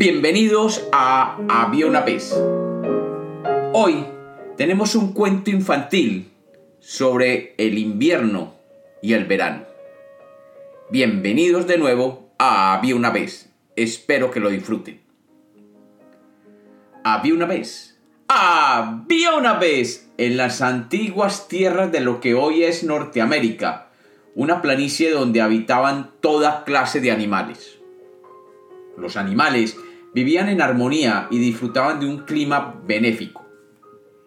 Bienvenidos a Había una vez. Hoy tenemos un cuento infantil sobre el invierno y el verano. Bienvenidos de nuevo a Había una vez. Espero que lo disfruten. Había una vez. Había una vez en las antiguas tierras de lo que hoy es Norteamérica, una planicie donde habitaban toda clase de animales los animales vivían en armonía y disfrutaban de un clima benéfico.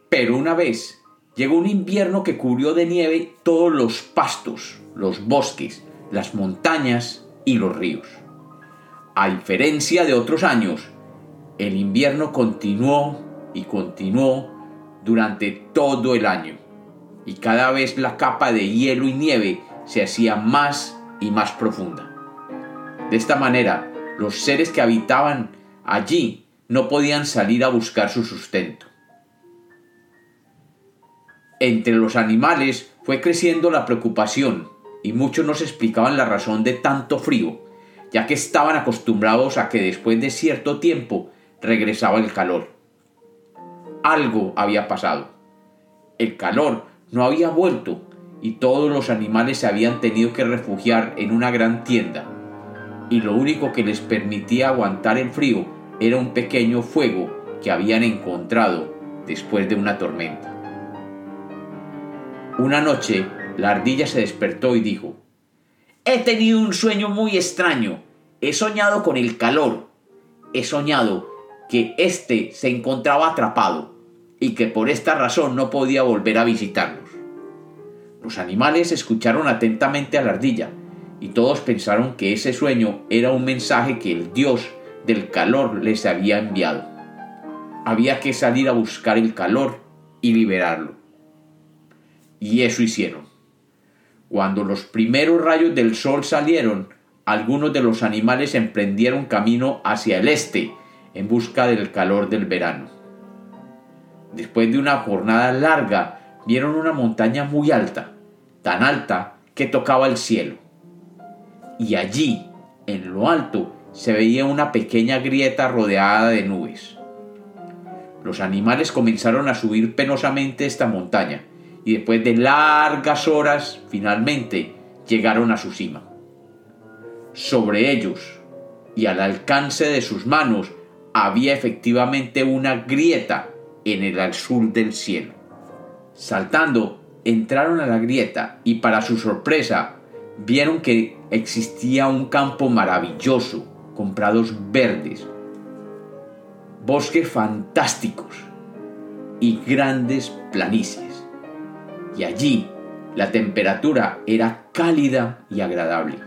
Pero una vez llegó un invierno que cubrió de nieve todos los pastos, los bosques, las montañas y los ríos. A diferencia de otros años, el invierno continuó y continuó durante todo el año, y cada vez la capa de hielo y nieve se hacía más y más profunda. De esta manera, los seres que habitaban allí no podían salir a buscar su sustento. Entre los animales fue creciendo la preocupación y muchos no se explicaban la razón de tanto frío, ya que estaban acostumbrados a que después de cierto tiempo regresaba el calor. Algo había pasado. El calor no había vuelto y todos los animales se habían tenido que refugiar en una gran tienda y lo único que les permitía aguantar el frío era un pequeño fuego que habían encontrado después de una tormenta. Una noche, la ardilla se despertó y dijo, He tenido un sueño muy extraño. He soñado con el calor. He soñado que éste se encontraba atrapado y que por esta razón no podía volver a visitarnos. Los animales escucharon atentamente a la ardilla y todos pensaron que ese sueño era un mensaje que el dios del calor les había enviado. Había que salir a buscar el calor y liberarlo. Y eso hicieron. Cuando los primeros rayos del sol salieron, algunos de los animales emprendieron camino hacia el este en busca del calor del verano. Después de una jornada larga, vieron una montaña muy alta, tan alta que tocaba el cielo y allí, en lo alto, se veía una pequeña grieta rodeada de nubes. Los animales comenzaron a subir penosamente esta montaña y después de largas horas finalmente llegaron a su cima. Sobre ellos y al alcance de sus manos había efectivamente una grieta en el azul del cielo. Saltando, entraron a la grieta y para su sorpresa vieron que existía un campo maravilloso, con prados verdes, bosques fantásticos y grandes planicies. Y allí la temperatura era cálida y agradable.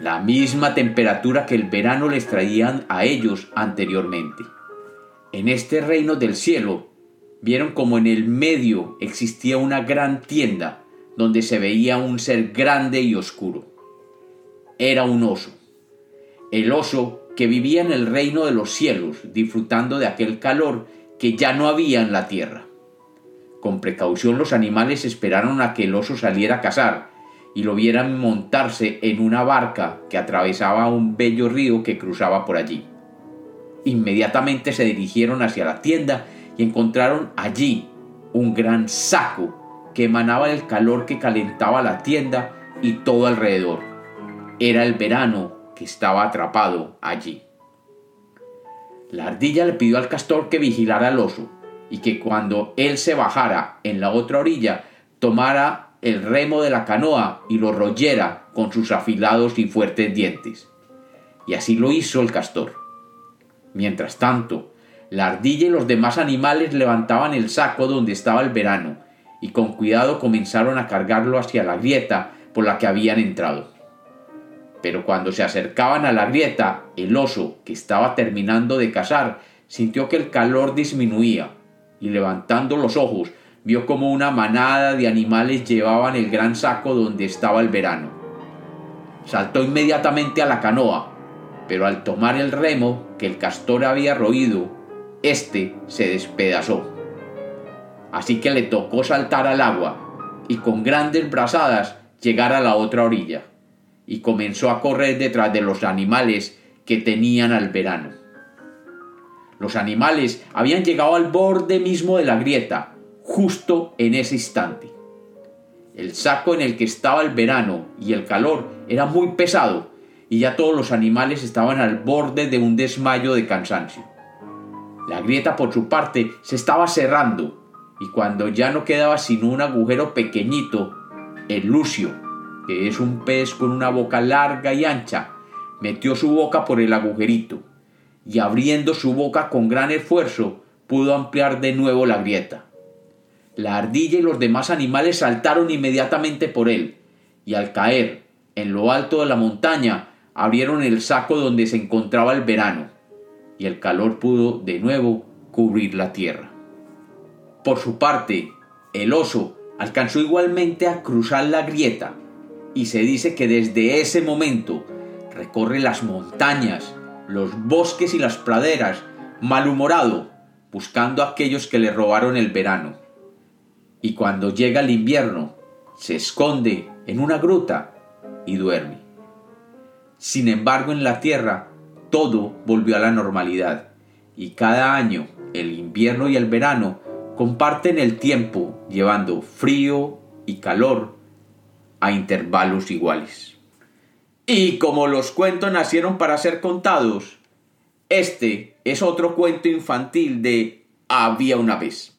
La misma temperatura que el verano les traían a ellos anteriormente. En este reino del cielo vieron como en el medio existía una gran tienda donde se veía un ser grande y oscuro era un oso. El oso que vivía en el reino de los cielos, disfrutando de aquel calor que ya no había en la tierra. Con precaución los animales esperaron a que el oso saliera a cazar y lo vieran montarse en una barca que atravesaba un bello río que cruzaba por allí. Inmediatamente se dirigieron hacia la tienda y encontraron allí un gran saco que emanaba el calor que calentaba la tienda y todo alrededor. Era el verano que estaba atrapado allí. La ardilla le pidió al castor que vigilara al oso y que cuando él se bajara en la otra orilla tomara el remo de la canoa y lo royera con sus afilados y fuertes dientes. Y así lo hizo el castor. Mientras tanto, la ardilla y los demás animales levantaban el saco donde estaba el verano y con cuidado comenzaron a cargarlo hacia la grieta por la que habían entrado. Pero cuando se acercaban a la grieta, el oso, que estaba terminando de cazar, sintió que el calor disminuía, y levantando los ojos, vio como una manada de animales llevaban el gran saco donde estaba el verano. Saltó inmediatamente a la canoa, pero al tomar el remo que el castor había roído, éste se despedazó. Así que le tocó saltar al agua y con grandes brazadas llegar a la otra orilla y comenzó a correr detrás de los animales que tenían al verano. Los animales habían llegado al borde mismo de la grieta, justo en ese instante. El saco en el que estaba el verano y el calor era muy pesado y ya todos los animales estaban al borde de un desmayo de cansancio. La grieta por su parte se estaba cerrando y cuando ya no quedaba sino un agujero pequeñito, el lucio, que es un pez con una boca larga y ancha, metió su boca por el agujerito y abriendo su boca con gran esfuerzo pudo ampliar de nuevo la grieta. La ardilla y los demás animales saltaron inmediatamente por él y al caer en lo alto de la montaña abrieron el saco donde se encontraba el verano y el calor pudo de nuevo cubrir la tierra. Por su parte, el oso alcanzó igualmente a cruzar la grieta y se dice que desde ese momento recorre las montañas, los bosques y las praderas, malhumorado, buscando a aquellos que le robaron el verano. Y cuando llega el invierno, se esconde en una gruta y duerme. Sin embargo, en la Tierra, todo volvió a la normalidad, y cada año, el invierno y el verano comparten el tiempo llevando frío y calor a intervalos iguales. Y como los cuentos nacieron para ser contados, este es otro cuento infantil de Había una vez.